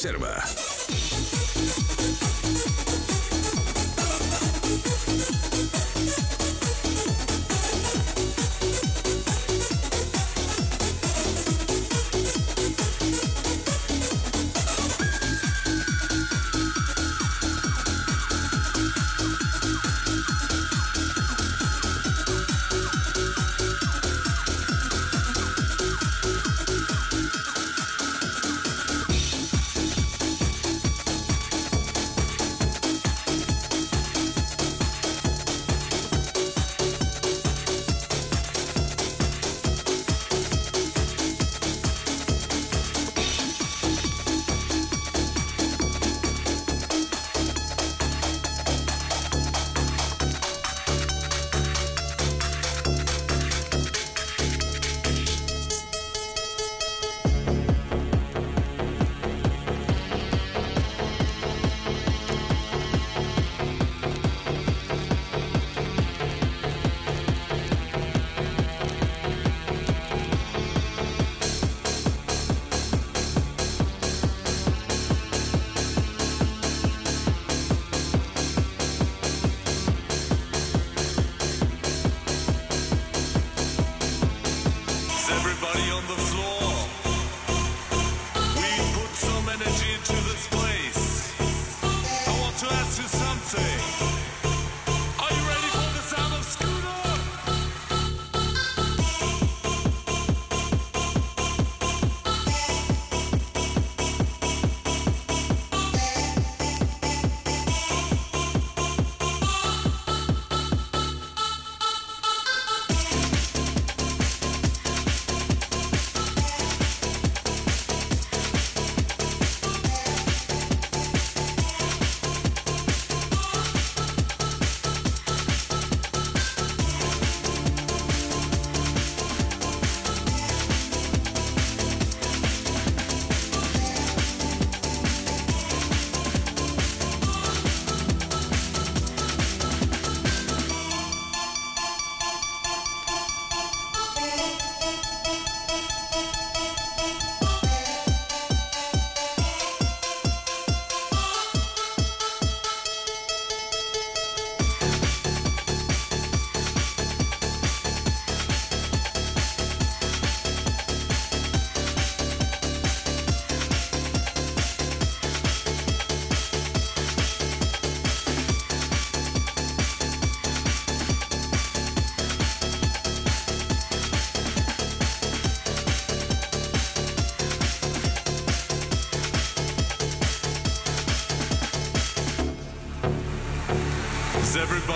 Reserva.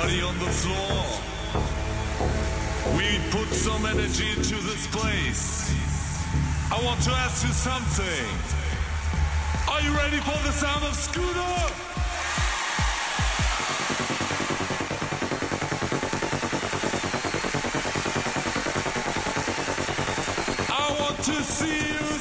Everybody on the floor. We put some energy into this place. I want to ask you something. Are you ready for the sound of Scooter? I want to see you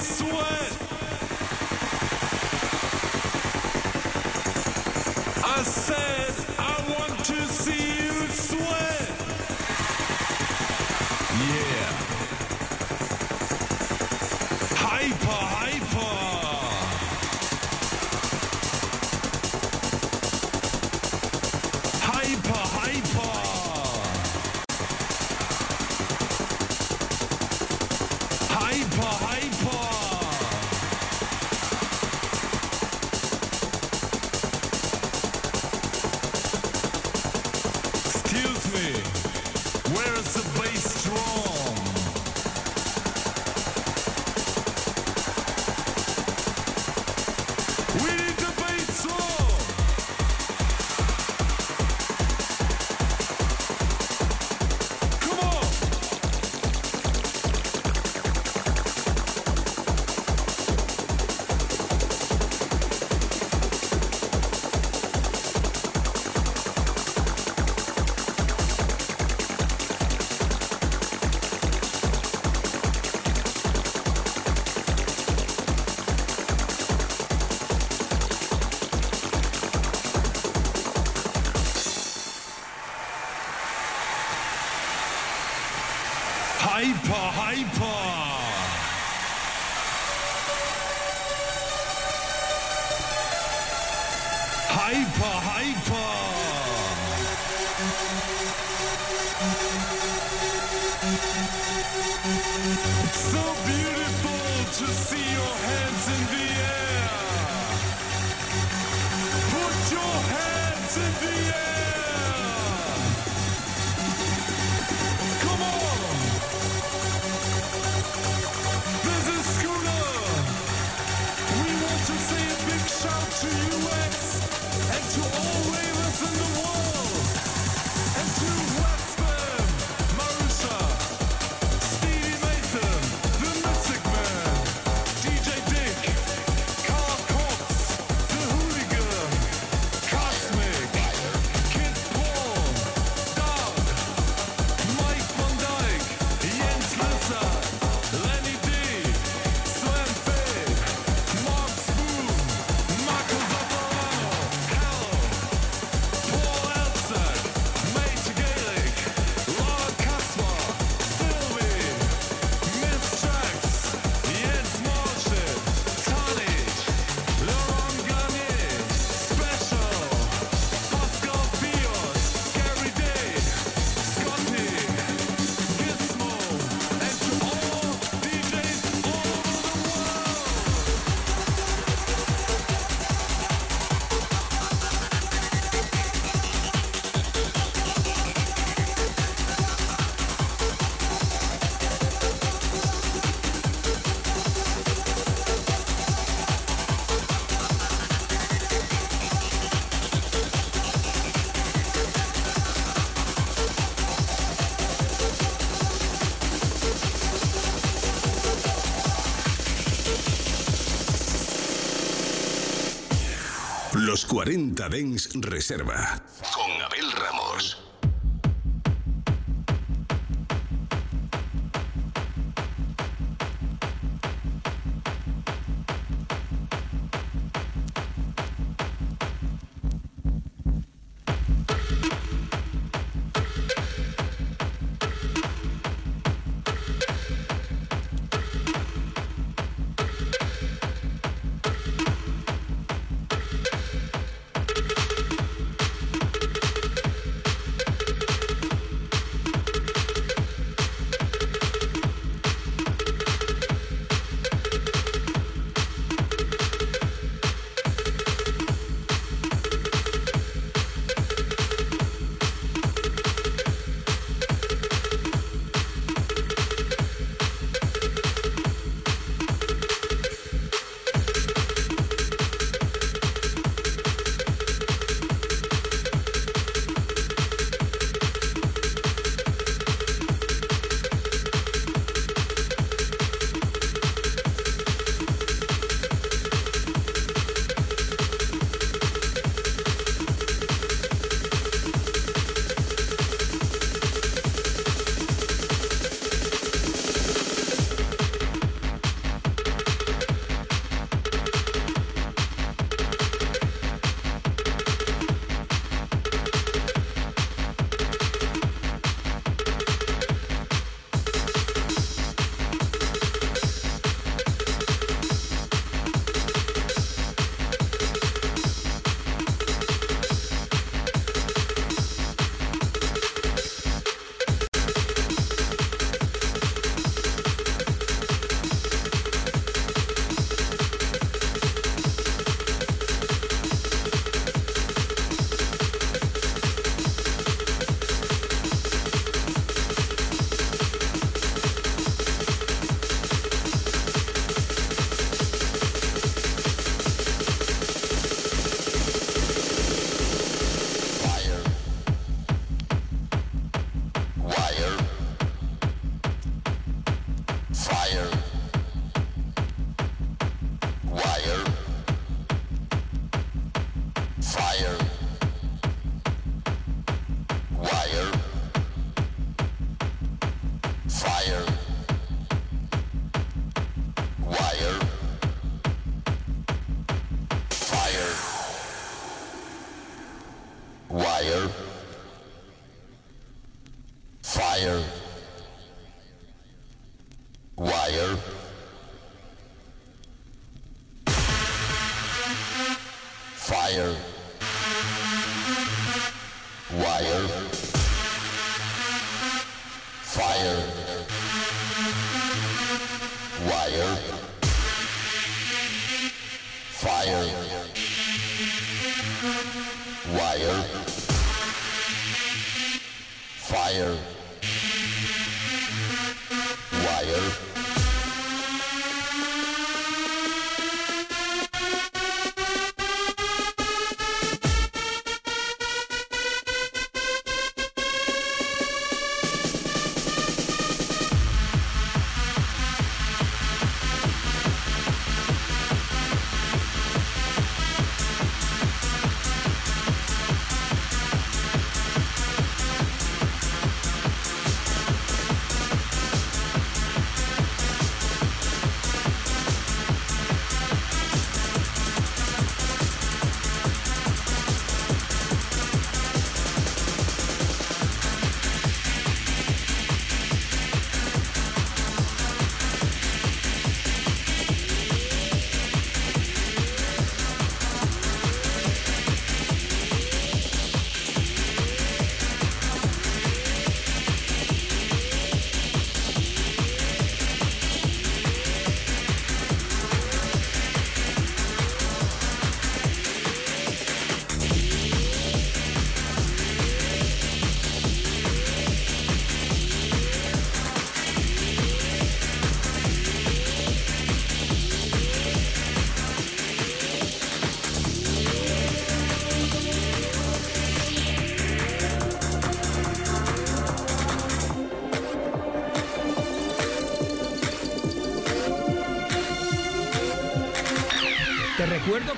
40 Dens Reserva.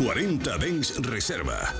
40 Dens Reserva.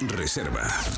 Reserva.